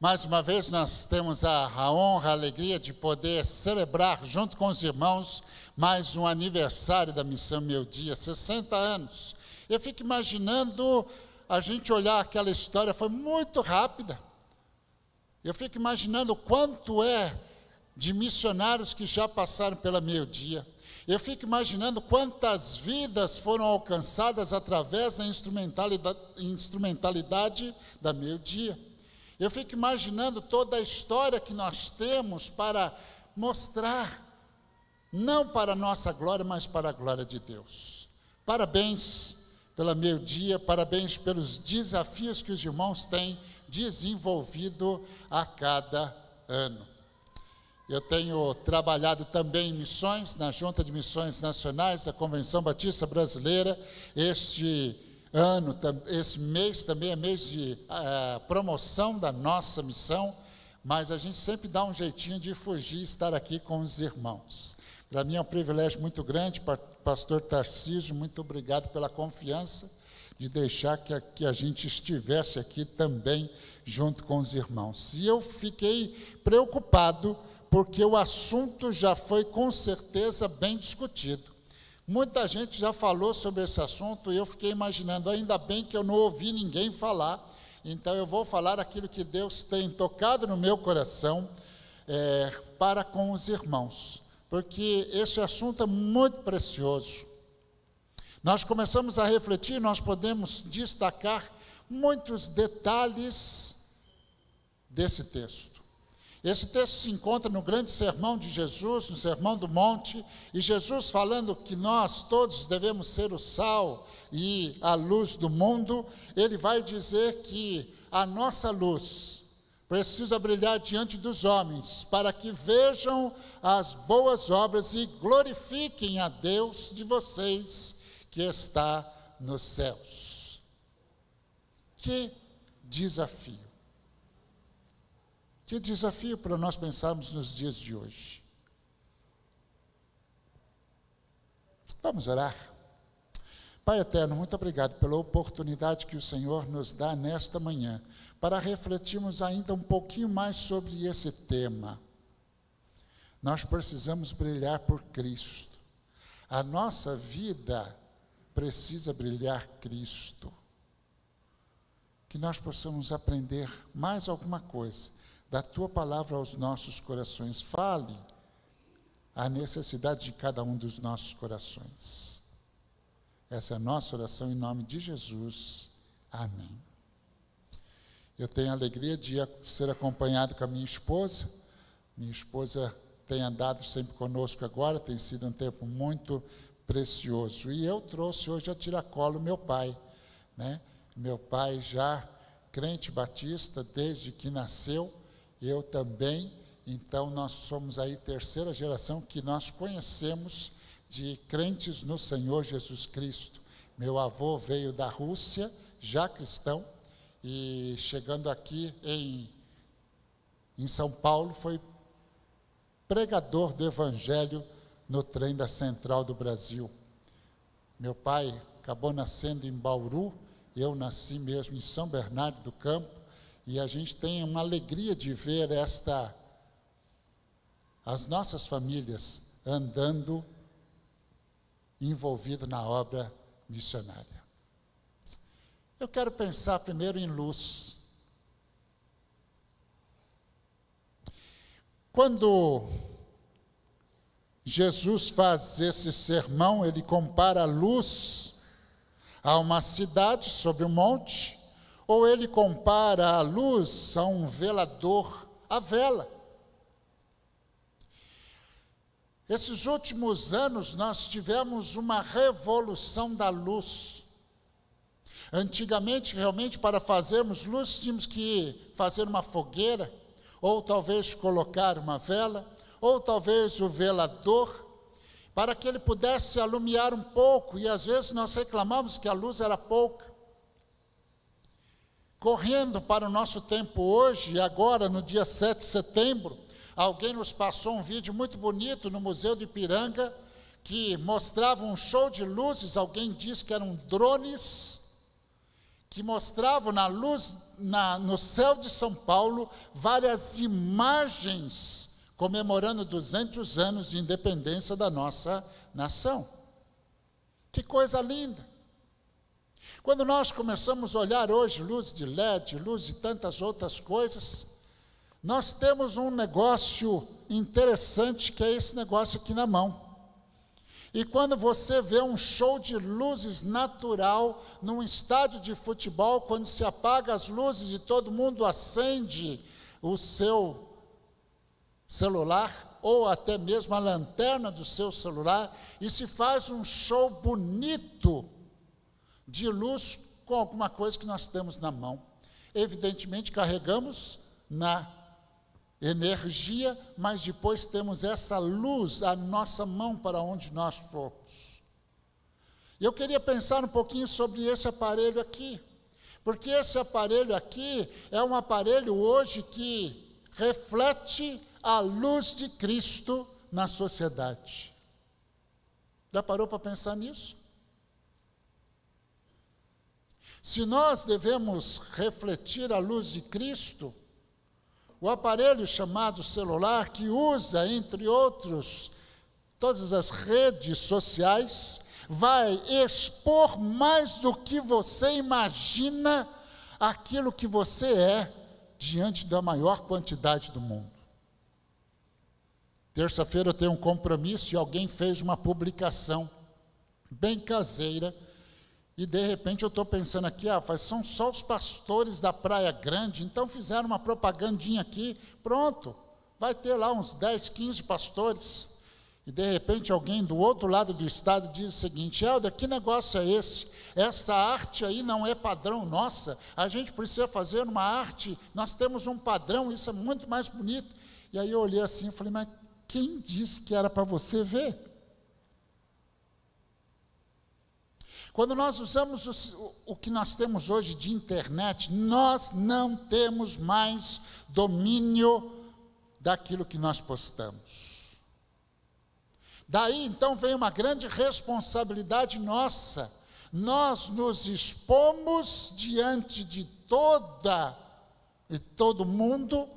Mais uma vez, nós temos a, a, honra, a alegria de poder celebrar, junto com os irmãos, mais um aniversário da Missão Meu Dia, 60 anos. Eu fico imaginando a gente olhar aquela história, foi muito rápida. Eu fico imaginando quanto é de missionários que já passaram pela Meu Dia. Eu fico imaginando quantas vidas foram alcançadas através da instrumentalidade, instrumentalidade da Meu Dia. Eu fico imaginando toda a história que nós temos para mostrar, não para a nossa glória, mas para a glória de Deus. Parabéns pela meio dia, parabéns pelos desafios que os irmãos têm desenvolvido a cada ano. Eu tenho trabalhado também em missões, na Junta de Missões Nacionais da Convenção Batista Brasileira. Este ano, esse mês também é mês de uh, promoção da nossa missão, mas a gente sempre dá um jeitinho de fugir e estar aqui com os irmãos. Para mim é um privilégio muito grande, pastor Tarcísio, muito obrigado pela confiança de deixar que a, que a gente estivesse aqui também junto com os irmãos. E eu fiquei preocupado, porque o assunto já foi com certeza bem discutido. Muita gente já falou sobre esse assunto e eu fiquei imaginando, ainda bem que eu não ouvi ninguém falar, então eu vou falar aquilo que Deus tem tocado no meu coração é, para com os irmãos, porque esse assunto é muito precioso. Nós começamos a refletir, nós podemos destacar muitos detalhes desse texto. Esse texto se encontra no grande sermão de Jesus, no Sermão do Monte, e Jesus falando que nós todos devemos ser o sal e a luz do mundo, ele vai dizer que a nossa luz precisa brilhar diante dos homens, para que vejam as boas obras e glorifiquem a Deus de vocês que está nos céus. Que desafio! Que desafio para nós pensarmos nos dias de hoje. Vamos orar. Pai eterno, muito obrigado pela oportunidade que o Senhor nos dá nesta manhã para refletirmos ainda um pouquinho mais sobre esse tema. Nós precisamos brilhar por Cristo. A nossa vida precisa brilhar Cristo. Que nós possamos aprender mais alguma coisa da tua palavra aos nossos corações. Fale a necessidade de cada um dos nossos corações. Essa é a nossa oração em nome de Jesus. Amém. Eu tenho a alegria de ser acompanhado com a minha esposa. Minha esposa tem andado sempre conosco agora, tem sido um tempo muito precioso. E eu trouxe hoje a tiracolo meu pai, né? Meu pai já crente batista desde que nasceu, eu também. Então, nós somos aí terceira geração que nós conhecemos de crentes no Senhor Jesus Cristo. Meu avô veio da Rússia, já cristão, e chegando aqui em, em São Paulo, foi pregador do Evangelho no trem da Central do Brasil. Meu pai acabou nascendo em Bauru, eu nasci mesmo em São Bernardo do Campo, e a gente tem uma alegria de ver esta as nossas famílias andando envolvido na obra missionária. Eu quero pensar primeiro em luz. Quando Jesus faz esse sermão, ele compara a luz a uma cidade sobre um monte ou ele compara a luz a um velador, a vela. Esses últimos anos nós tivemos uma revolução da luz. Antigamente, realmente, para fazermos luz, tínhamos que fazer uma fogueira, ou talvez colocar uma vela, ou talvez o velador, para que ele pudesse alumiar um pouco, e às vezes nós reclamamos que a luz era pouca. Correndo para o nosso tempo hoje, agora no dia 7 de setembro, alguém nos passou um vídeo muito bonito no Museu de Ipiranga, que mostrava um show de luzes, alguém disse que eram drones, que mostravam na luz, na, no céu de São Paulo, várias imagens comemorando 200 anos de independência da nossa nação. Que coisa linda! Quando nós começamos a olhar hoje luz de LED, luz de tantas outras coisas, nós temos um negócio interessante que é esse negócio aqui na mão. E quando você vê um show de luzes natural num estádio de futebol, quando se apaga as luzes e todo mundo acende o seu celular ou até mesmo a lanterna do seu celular e se faz um show bonito de luz com alguma coisa que nós temos na mão. Evidentemente carregamos na energia, mas depois temos essa luz à nossa mão para onde nós formos. Eu queria pensar um pouquinho sobre esse aparelho aqui, porque esse aparelho aqui é um aparelho hoje que reflete a luz de Cristo na sociedade. Já parou para pensar nisso? Se nós devemos refletir a luz de Cristo, o aparelho chamado celular, que usa, entre outros, todas as redes sociais, vai expor mais do que você imagina aquilo que você é diante da maior quantidade do mundo. Terça-feira eu tenho um compromisso e alguém fez uma publicação bem caseira e de repente eu estou pensando aqui, ah, são só os pastores da Praia Grande, então fizeram uma propagandinha aqui, pronto, vai ter lá uns 10, 15 pastores. E de repente alguém do outro lado do estado diz o seguinte: Helder, que negócio é esse? Essa arte aí não é padrão nossa, a gente precisa fazer uma arte, nós temos um padrão, isso é muito mais bonito. E aí eu olhei assim e falei, mas quem disse que era para você ver? Quando nós usamos o, o, que nós temos hoje de internet, nós não temos mais domínio daquilo que nós postamos. Daí então vem uma grande responsabilidade nossa. Nós nos expomos diante de toda e todo mundo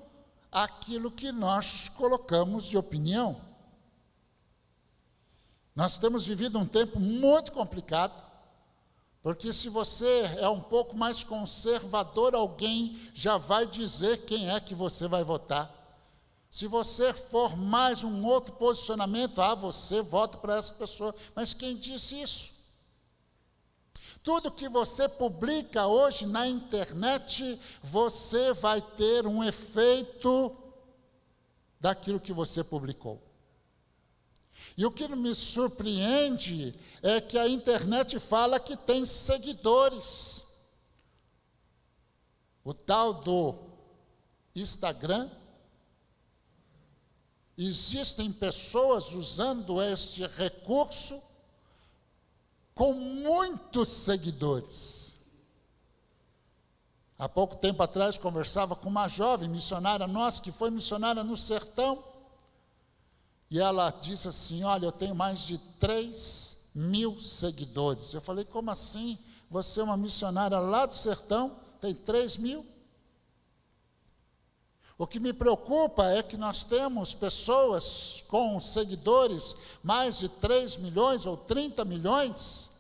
aquilo que nós colocamos de opinião. Nós temos vivido um tempo muito complicado porque se você é um pouco mais conservador, alguém já vai dizer quem é que você vai votar. Se você for mais um outro posicionamento, ah, você vota para essa pessoa. Mas quem disse isso? Tudo que você publica hoje na internet, você vai ter um efeito daquilo que você publicou. E o que me surpreende é que a internet fala que tem seguidores. O tal do Instagram, existem pessoas usando este recurso com muitos seguidores. Há pouco tempo atrás conversava com uma jovem missionária nossa que foi missionária no sertão. E ela disse assim: Olha, eu tenho mais de 3 mil seguidores. Eu falei: Como assim? Você é uma missionária lá do sertão, tem 3 mil? O que me preocupa é que nós temos pessoas com seguidores, mais de 3 milhões ou 30 milhões,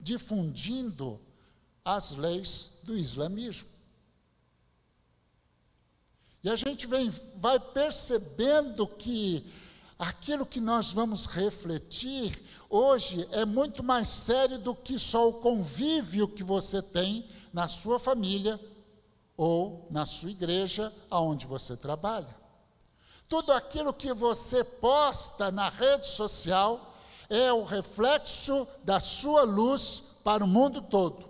difundindo as leis do islamismo. E a gente vem, vai percebendo que aquilo que nós vamos refletir hoje é muito mais sério do que só o convívio que você tem na sua família ou na sua igreja, aonde você trabalha. Tudo aquilo que você posta na rede social é o reflexo da sua luz para o mundo todo.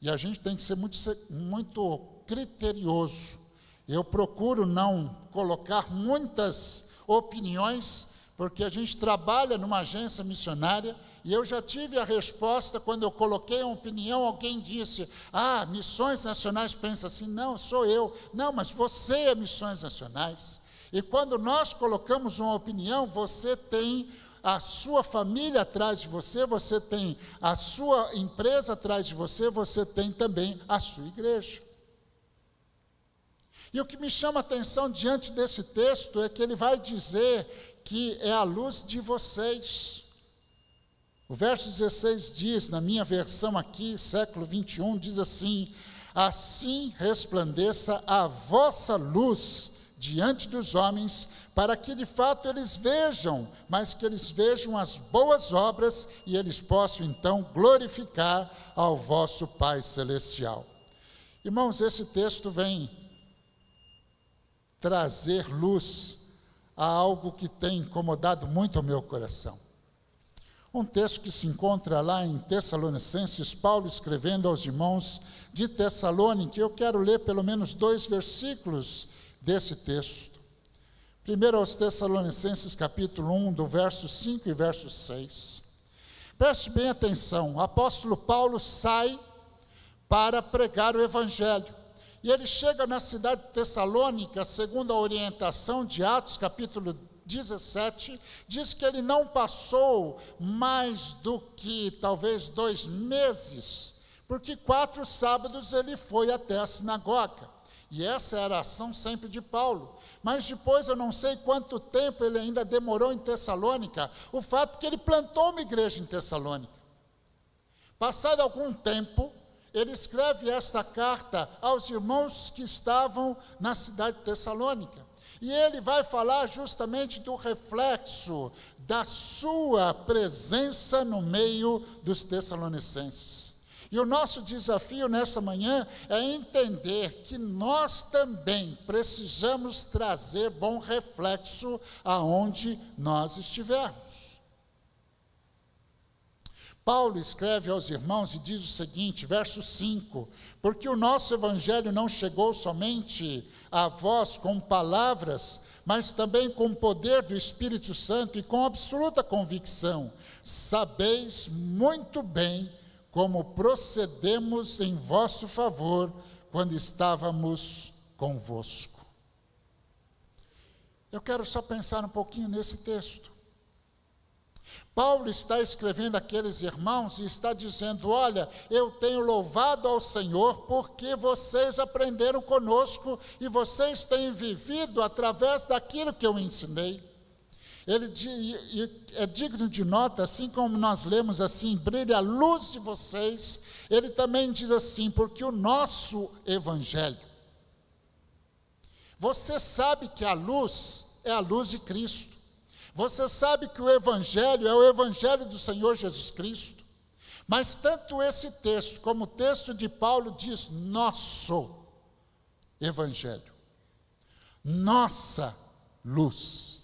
E a gente tem que ser muito, muito criterioso eu procuro não colocar muitas opiniões, porque a gente trabalha numa agência missionária e eu já tive a resposta quando eu coloquei uma opinião, alguém disse: "Ah, Missões Nacionais pensa assim". Não, sou eu. Não, mas você é Missões Nacionais. E quando nós colocamos uma opinião, você tem a sua família atrás de você, você tem a sua empresa atrás de você, você tem também a sua igreja. E o que me chama a atenção diante desse texto é que ele vai dizer que é a luz de vocês. O verso 16 diz, na minha versão aqui, século 21, diz assim: Assim resplandeça a vossa luz diante dos homens, para que de fato eles vejam, mas que eles vejam as boas obras e eles possam então glorificar ao vosso Pai Celestial. Irmãos, esse texto vem trazer luz a algo que tem incomodado muito o meu coração. Um texto que se encontra lá em Tessalonicenses, Paulo escrevendo aos irmãos de Tessalônica, eu quero ler pelo menos dois versículos desse texto. Primeiro aos Tessalonicenses, capítulo 1, do verso 5 e verso 6. Preste bem atenção, o apóstolo Paulo sai para pregar o evangelho. E ele chega na cidade de Tessalônica, segundo a orientação de Atos, capítulo 17, diz que ele não passou mais do que talvez dois meses, porque quatro sábados ele foi até a sinagoga. E essa era a ação sempre de Paulo. Mas depois eu não sei quanto tempo ele ainda demorou em Tessalônica, o fato que ele plantou uma igreja em Tessalônica. Passado algum tempo, ele escreve esta carta aos irmãos que estavam na cidade de Tessalônica. E ele vai falar justamente do reflexo da sua presença no meio dos Tessalonicenses. E o nosso desafio nessa manhã é entender que nós também precisamos trazer bom reflexo aonde nós estivermos. Paulo escreve aos irmãos e diz o seguinte, verso 5: Porque o nosso evangelho não chegou somente a vós com palavras, mas também com poder do Espírito Santo e com absoluta convicção. Sabeis muito bem como procedemos em vosso favor quando estávamos convosco. Eu quero só pensar um pouquinho nesse texto. Paulo está escrevendo aqueles irmãos e está dizendo: Olha, eu tenho louvado ao Senhor porque vocês aprenderam conosco e vocês têm vivido através daquilo que eu ensinei. Ele é digno de nota, assim como nós lemos assim, brilha a luz de vocês, ele também diz assim, porque o nosso evangelho. Você sabe que a luz é a luz de Cristo. Você sabe que o evangelho é o evangelho do Senhor Jesus Cristo. Mas tanto esse texto como o texto de Paulo diz nosso evangelho. Nossa luz.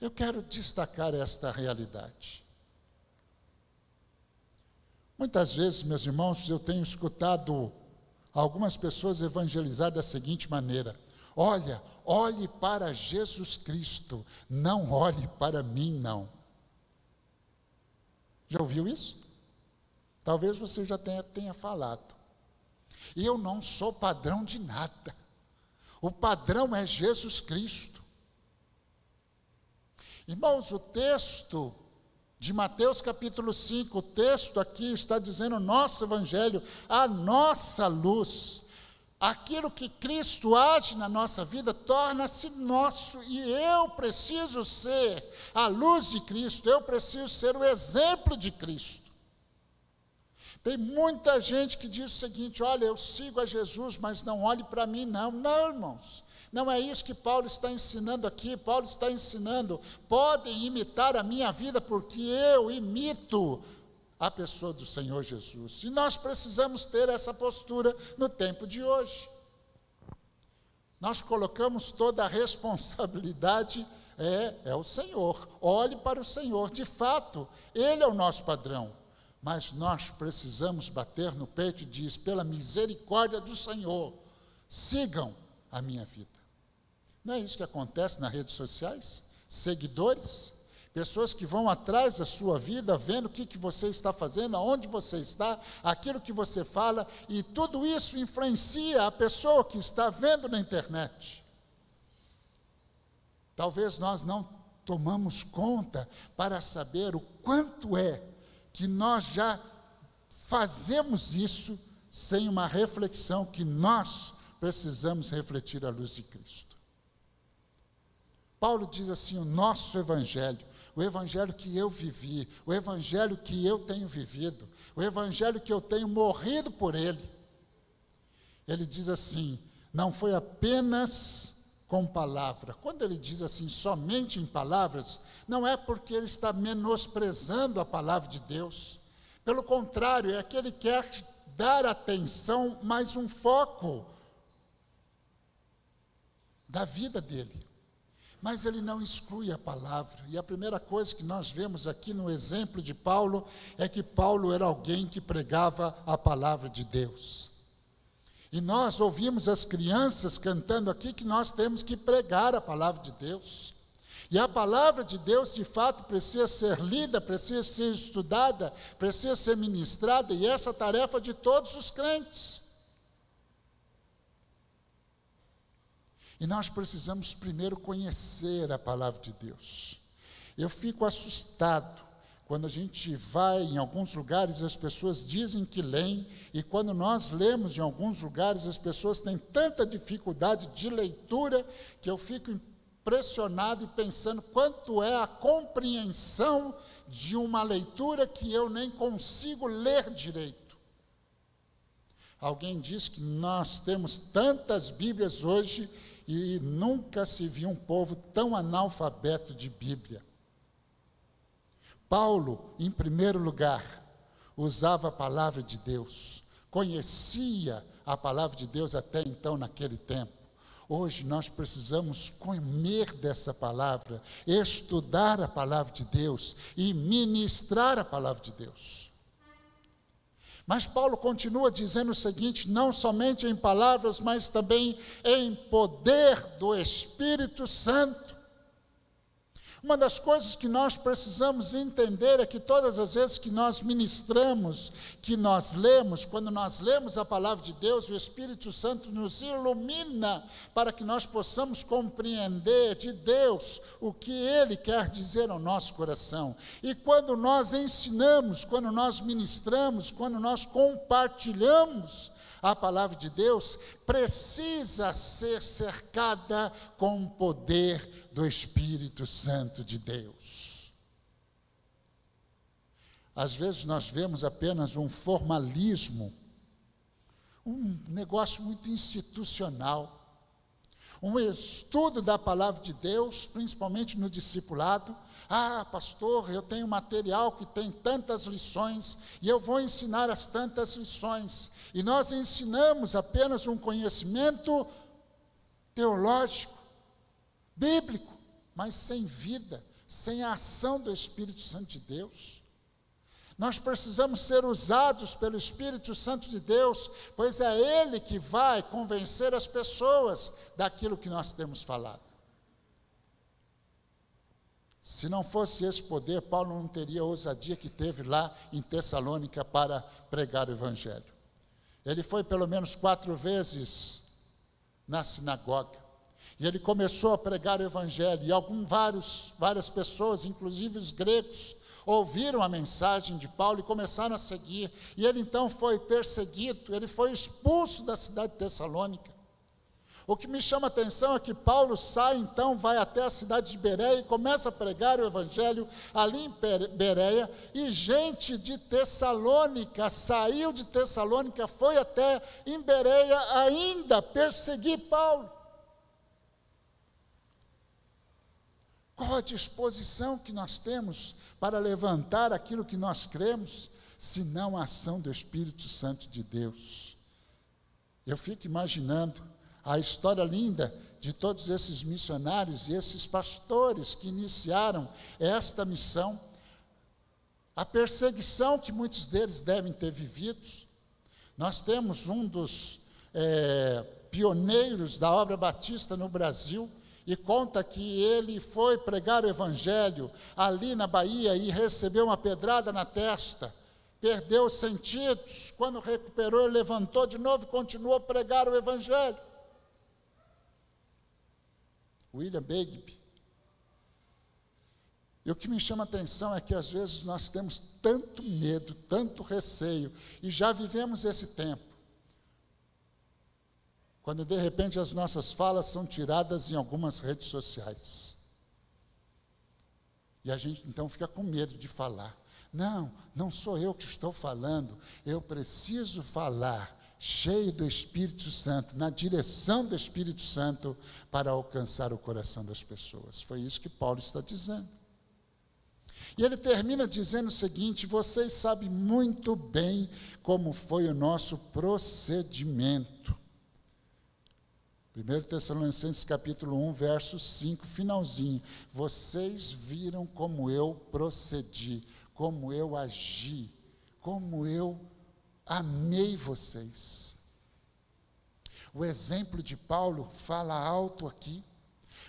Eu quero destacar esta realidade. Muitas vezes, meus irmãos, eu tenho escutado algumas pessoas evangelizar da seguinte maneira: Olha, olhe para Jesus Cristo, não olhe para mim, não. Já ouviu isso? Talvez você já tenha, tenha falado. Eu não sou padrão de nada. O padrão é Jesus Cristo. Irmãos, o texto de Mateus capítulo 5, o texto aqui está dizendo nosso evangelho, a nossa luz. Aquilo que Cristo age na nossa vida torna-se nosso e eu preciso ser a luz de Cristo, eu preciso ser o exemplo de Cristo. Tem muita gente que diz o seguinte: olha, eu sigo a Jesus, mas não olhe para mim, não. Não, irmãos. Não é isso que Paulo está ensinando aqui. Paulo está ensinando: podem imitar a minha vida, porque eu imito a pessoa do Senhor Jesus. E nós precisamos ter essa postura no tempo de hoje. Nós colocamos toda a responsabilidade é, é o Senhor. Olhe para o Senhor. De fato, Ele é o nosso padrão. Mas nós precisamos bater no peito e diz: pela misericórdia do Senhor, sigam a minha vida. Não é isso que acontece nas redes sociais? Seguidores, pessoas que vão atrás da sua vida, vendo o que, que você está fazendo, aonde você está, aquilo que você fala, e tudo isso influencia a pessoa que está vendo na internet. Talvez nós não tomamos conta para saber o quanto é que nós já fazemos isso sem uma reflexão que nós precisamos refletir à luz de Cristo. Paulo diz assim: o nosso evangelho, o evangelho que eu vivi, o evangelho que eu tenho vivido, o evangelho que eu tenho morrido por ele. Ele diz assim: não foi apenas com palavra. Quando ele diz assim, somente em palavras, não é porque ele está menosprezando a palavra de Deus. Pelo contrário, é que ele quer dar atenção, mais um foco da vida dele. Mas ele não exclui a palavra. E a primeira coisa que nós vemos aqui no exemplo de Paulo é que Paulo era alguém que pregava a palavra de Deus. E nós ouvimos as crianças cantando aqui que nós temos que pregar a palavra de Deus. E a palavra de Deus, de fato, precisa ser lida, precisa ser estudada, precisa ser ministrada, e essa é a tarefa de todos os crentes. E nós precisamos primeiro conhecer a palavra de Deus. Eu fico assustado quando a gente vai em alguns lugares, as pessoas dizem que leem, e quando nós lemos em alguns lugares, as pessoas têm tanta dificuldade de leitura que eu fico impressionado e pensando quanto é a compreensão de uma leitura que eu nem consigo ler direito. Alguém diz que nós temos tantas Bíblias hoje e nunca se viu um povo tão analfabeto de Bíblia. Paulo, em primeiro lugar, usava a palavra de Deus, conhecia a palavra de Deus até então, naquele tempo. Hoje nós precisamos comer dessa palavra, estudar a palavra de Deus e ministrar a palavra de Deus. Mas Paulo continua dizendo o seguinte: não somente em palavras, mas também em poder do Espírito Santo. Uma das coisas que nós precisamos entender é que todas as vezes que nós ministramos, que nós lemos, quando nós lemos a palavra de Deus, o Espírito Santo nos ilumina para que nós possamos compreender de Deus o que Ele quer dizer ao nosso coração. E quando nós ensinamos, quando nós ministramos, quando nós compartilhamos, a palavra de Deus precisa ser cercada com o poder do Espírito Santo de Deus. Às vezes nós vemos apenas um formalismo, um negócio muito institucional um estudo da palavra de Deus, principalmente no discipulado. Ah, pastor, eu tenho material que tem tantas lições e eu vou ensinar as tantas lições. E nós ensinamos apenas um conhecimento teológico, bíblico, mas sem vida, sem a ação do Espírito Santo de Deus. Nós precisamos ser usados pelo Espírito Santo de Deus, pois é Ele que vai convencer as pessoas daquilo que nós temos falado. Se não fosse esse poder, Paulo não teria a ousadia que teve lá em Tessalônica para pregar o Evangelho. Ele foi pelo menos quatro vezes na sinagoga. E ele começou a pregar o Evangelho. E alguns, vários, várias pessoas, inclusive os gregos, ouviram a mensagem de Paulo e começaram a seguir. E ele então foi perseguido, ele foi expulso da cidade de Tessalônica. O que me chama a atenção é que Paulo sai então, vai até a cidade de Bereia e começa a pregar o evangelho ali em Bereia, e gente de Tessalônica saiu de Tessalônica, foi até em Bereia ainda perseguir Paulo. Qual a disposição que nós temos para levantar aquilo que nós cremos, se não a ação do Espírito Santo de Deus? Eu fico imaginando a história linda de todos esses missionários e esses pastores que iniciaram esta missão, a perseguição que muitos deles devem ter vivido. Nós temos um dos é, pioneiros da obra batista no Brasil, e conta que ele foi pregar o evangelho ali na Bahia e recebeu uma pedrada na testa, perdeu os sentidos, quando recuperou, ele levantou de novo e continuou a pregar o evangelho. William Begbie. E o que me chama a atenção é que às vezes nós temos tanto medo, tanto receio, e já vivemos esse tempo. Quando de repente as nossas falas são tiradas em algumas redes sociais. E a gente então fica com medo de falar. Não, não sou eu que estou falando, eu preciso falar cheio do Espírito Santo, na direção do Espírito Santo, para alcançar o coração das pessoas. Foi isso que Paulo está dizendo. E ele termina dizendo o seguinte: vocês sabem muito bem como foi o nosso procedimento. 1 Tessalonicenses capítulo 1, verso 5, finalzinho. Vocês viram como eu procedi, como eu agi, como eu amei vocês. O exemplo de Paulo fala alto aqui.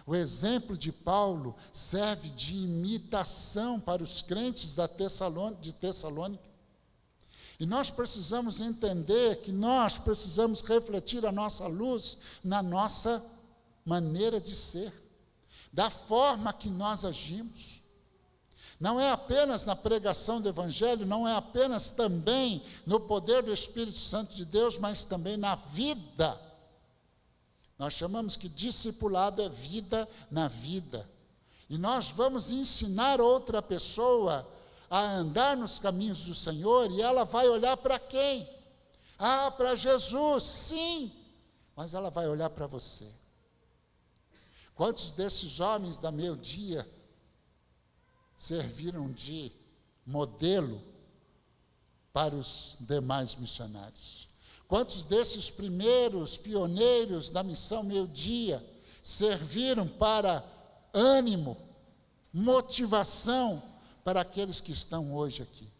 O exemplo de Paulo serve de imitação para os crentes da de Tessalônica. E nós precisamos entender que nós precisamos refletir a nossa luz na nossa maneira de ser, da forma que nós agimos. Não é apenas na pregação do Evangelho, não é apenas também no poder do Espírito Santo de Deus, mas também na vida nós chamamos que discipulado é vida na vida. E nós vamos ensinar outra pessoa a andar nos caminhos do Senhor e ela vai olhar para quem? Ah, para Jesus, sim, mas ela vai olhar para você. Quantos desses homens da meio dia serviram de modelo para os demais missionários? Quantos desses primeiros pioneiros da missão meio-dia serviram para ânimo, motivação para aqueles que estão hoje aqui?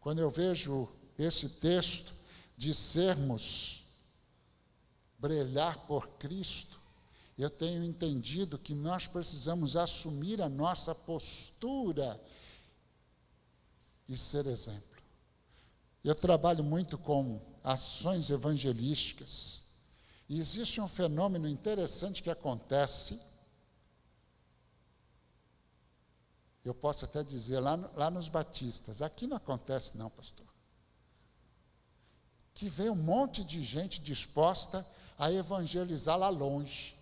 Quando eu vejo esse texto de sermos brilhar por Cristo, eu tenho entendido que nós precisamos assumir a nossa postura e ser exemplo. Eu trabalho muito com ações evangelísticas. E existe um fenômeno interessante que acontece. Eu posso até dizer lá, lá nos batistas, aqui não acontece não, pastor. Que vem um monte de gente disposta a evangelizar lá longe.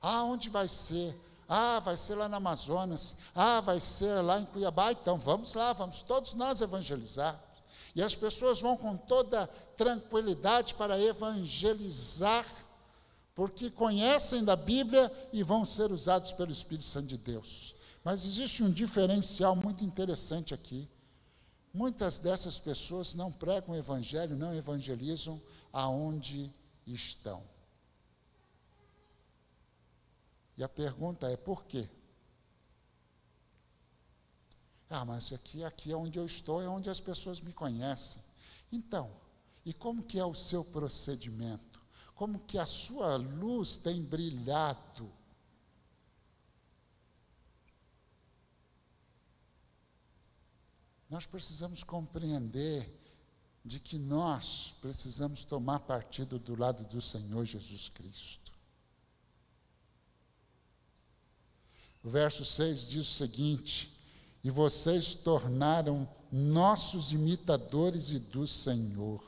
Ah, onde vai ser? Ah, vai ser lá no Amazonas. Ah, vai ser lá em Cuiabá. Então vamos lá, vamos todos nós evangelizar. E as pessoas vão com toda tranquilidade para evangelizar, porque conhecem da Bíblia e vão ser usados pelo Espírito Santo de Deus. Mas existe um diferencial muito interessante aqui. Muitas dessas pessoas não pregam o Evangelho, não evangelizam aonde estão. E a pergunta é: por quê? Ah, mas aqui, aqui é onde eu estou, é onde as pessoas me conhecem. Então, e como que é o seu procedimento? Como que a sua luz tem brilhado? Nós precisamos compreender de que nós precisamos tomar partido do lado do Senhor Jesus Cristo. O verso 6 diz o seguinte: e vocês tornaram nossos imitadores e do Senhor.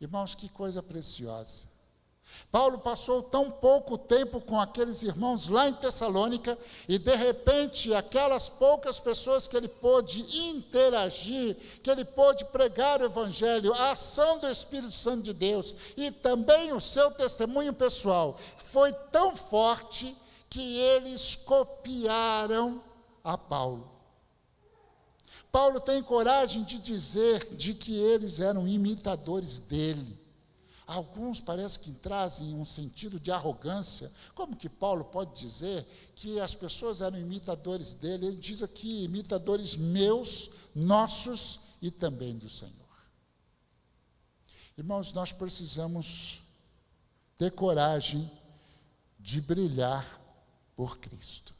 Irmãos, que coisa preciosa. Paulo passou tão pouco tempo com aqueles irmãos lá em Tessalônica e de repente aquelas poucas pessoas que ele pôde interagir, que ele pôde pregar o evangelho, a ação do Espírito Santo de Deus e também o seu testemunho pessoal foi tão forte que eles copiaram a Paulo. Paulo tem coragem de dizer de que eles eram imitadores dele. Alguns parece que trazem um sentido de arrogância. Como que Paulo pode dizer que as pessoas eram imitadores dele? Ele diz aqui: imitadores meus, nossos e também do Senhor. Irmãos, nós precisamos ter coragem de brilhar por Cristo.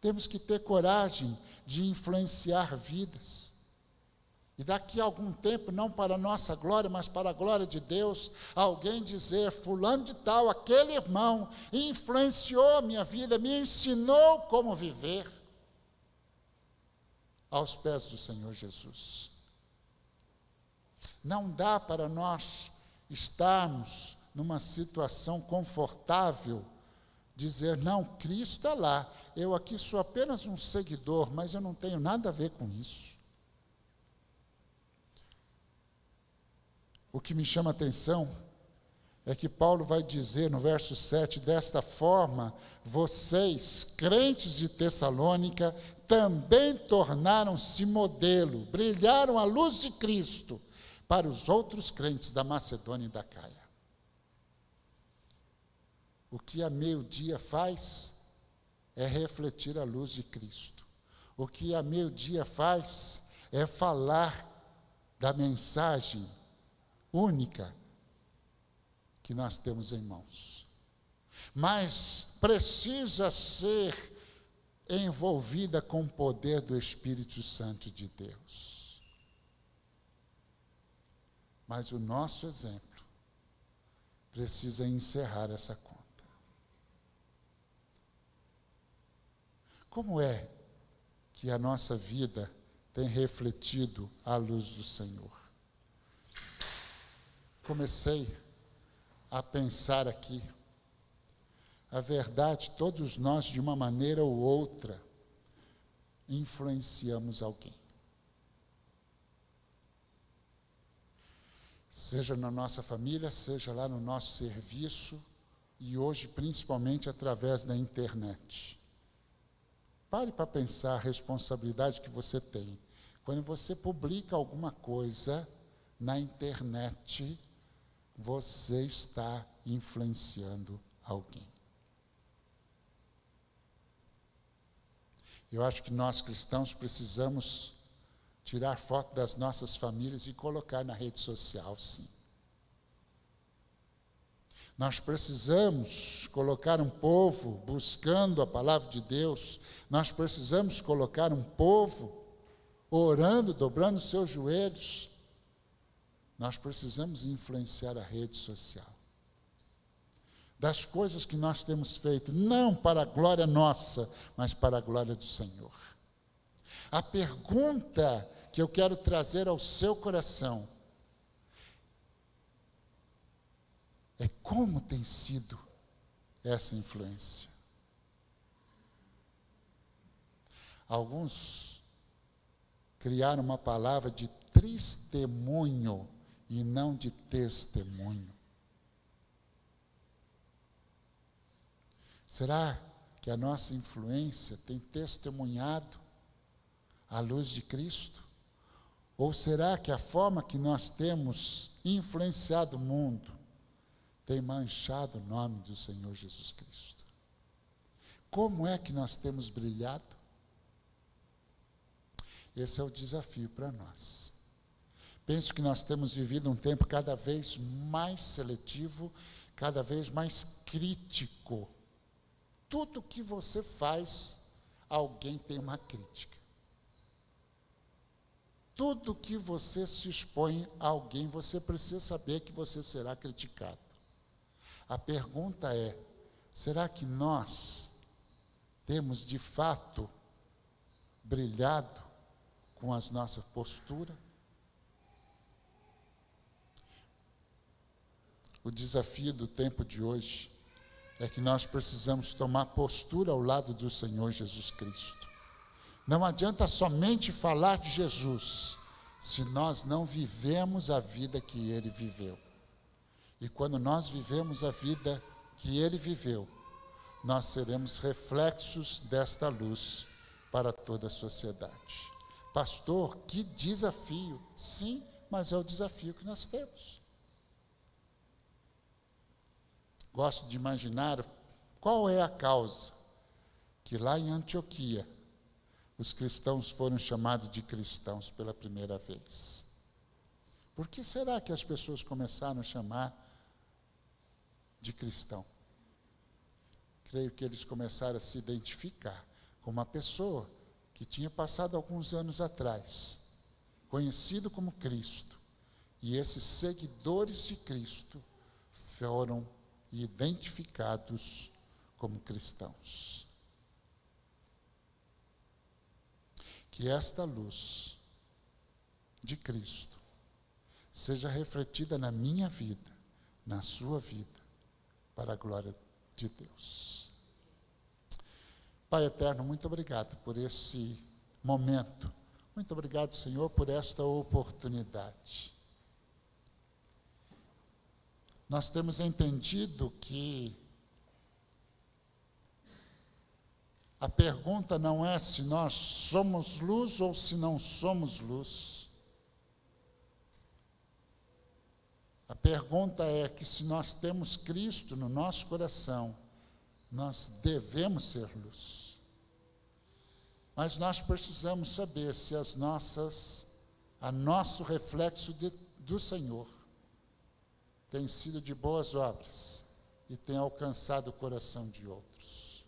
Temos que ter coragem de influenciar vidas. E daqui a algum tempo, não para a nossa glória, mas para a glória de Deus, alguém dizer: Fulano de Tal, aquele irmão, influenciou minha vida, me ensinou como viver, aos pés do Senhor Jesus. Não dá para nós estarmos numa situação confortável, dizer: Não, Cristo está lá, eu aqui sou apenas um seguidor, mas eu não tenho nada a ver com isso. O que me chama a atenção é que Paulo vai dizer no verso 7: desta forma, vocês, crentes de Tessalônica, também tornaram-se modelo, brilharam a luz de Cristo para os outros crentes da Macedônia e da Caia. O que a meio-dia faz é refletir a luz de Cristo. O que a meio-dia faz é falar da mensagem única que nós temos em mãos. Mas precisa ser envolvida com o poder do Espírito Santo de Deus. Mas o nosso exemplo precisa encerrar essa conta. Como é que a nossa vida tem refletido a luz do Senhor? comecei a pensar aqui. A verdade, todos nós, de uma maneira ou outra, influenciamos alguém. Seja na nossa família, seja lá no nosso serviço e hoje principalmente através da internet. Pare para pensar a responsabilidade que você tem. Quando você publica alguma coisa na internet, você está influenciando alguém. Eu acho que nós cristãos precisamos tirar foto das nossas famílias e colocar na rede social, sim. Nós precisamos colocar um povo buscando a palavra de Deus, nós precisamos colocar um povo orando, dobrando seus joelhos, nós precisamos influenciar a rede social. Das coisas que nós temos feito, não para a glória nossa, mas para a glória do Senhor. A pergunta que eu quero trazer ao seu coração é como tem sido essa influência. Alguns criaram uma palavra de testemunho e não de testemunho. Será que a nossa influência tem testemunhado a luz de Cristo? Ou será que a forma que nós temos influenciado o mundo tem manchado o nome do Senhor Jesus Cristo? Como é que nós temos brilhado? Esse é o desafio para nós. Penso que nós temos vivido um tempo cada vez mais seletivo, cada vez mais crítico. Tudo que você faz, alguém tem uma crítica. Tudo que você se expõe a alguém, você precisa saber que você será criticado. A pergunta é: será que nós temos de fato brilhado com as nossas posturas? O desafio do tempo de hoje é que nós precisamos tomar postura ao lado do Senhor Jesus Cristo. Não adianta somente falar de Jesus se nós não vivemos a vida que ele viveu. E quando nós vivemos a vida que ele viveu, nós seremos reflexos desta luz para toda a sociedade. Pastor, que desafio! Sim, mas é o desafio que nós temos. Gosto de imaginar qual é a causa que lá em Antioquia os cristãos foram chamados de cristãos pela primeira vez. Por que será que as pessoas começaram a chamar de cristão? Creio que eles começaram a se identificar com uma pessoa que tinha passado alguns anos atrás conhecido como Cristo, e esses seguidores de Cristo foram identificados como cristãos. Que esta luz de Cristo seja refletida na minha vida, na sua vida, para a glória de Deus. Pai eterno, muito obrigado por esse momento. Muito obrigado, Senhor, por esta oportunidade. Nós temos entendido que a pergunta não é se nós somos luz ou se não somos luz. A pergunta é que se nós temos Cristo no nosso coração, nós devemos ser luz. Mas nós precisamos saber se as nossas, a nosso reflexo de, do Senhor tem sido de boas obras e tem alcançado o coração de outros.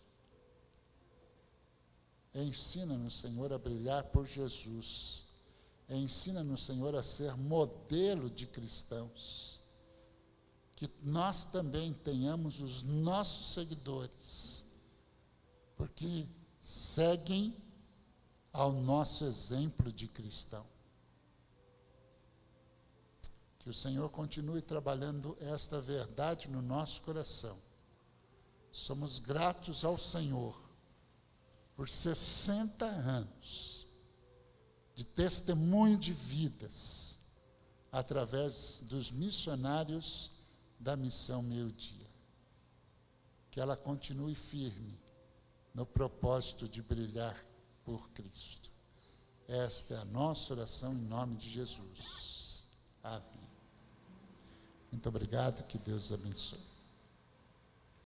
Ensina-nos, Senhor, a brilhar por Jesus. Ensina-nos, Senhor, a ser modelo de cristãos. Que nós também tenhamos os nossos seguidores, porque seguem ao nosso exemplo de cristão. Que o Senhor continue trabalhando esta verdade no nosso coração. Somos gratos ao Senhor por 60 anos de testemunho de vidas através dos missionários da missão Meio Dia. Que ela continue firme no propósito de brilhar por Cristo. Esta é a nossa oração em nome de Jesus. Amém. Muito obrigado, que Deus abençoe.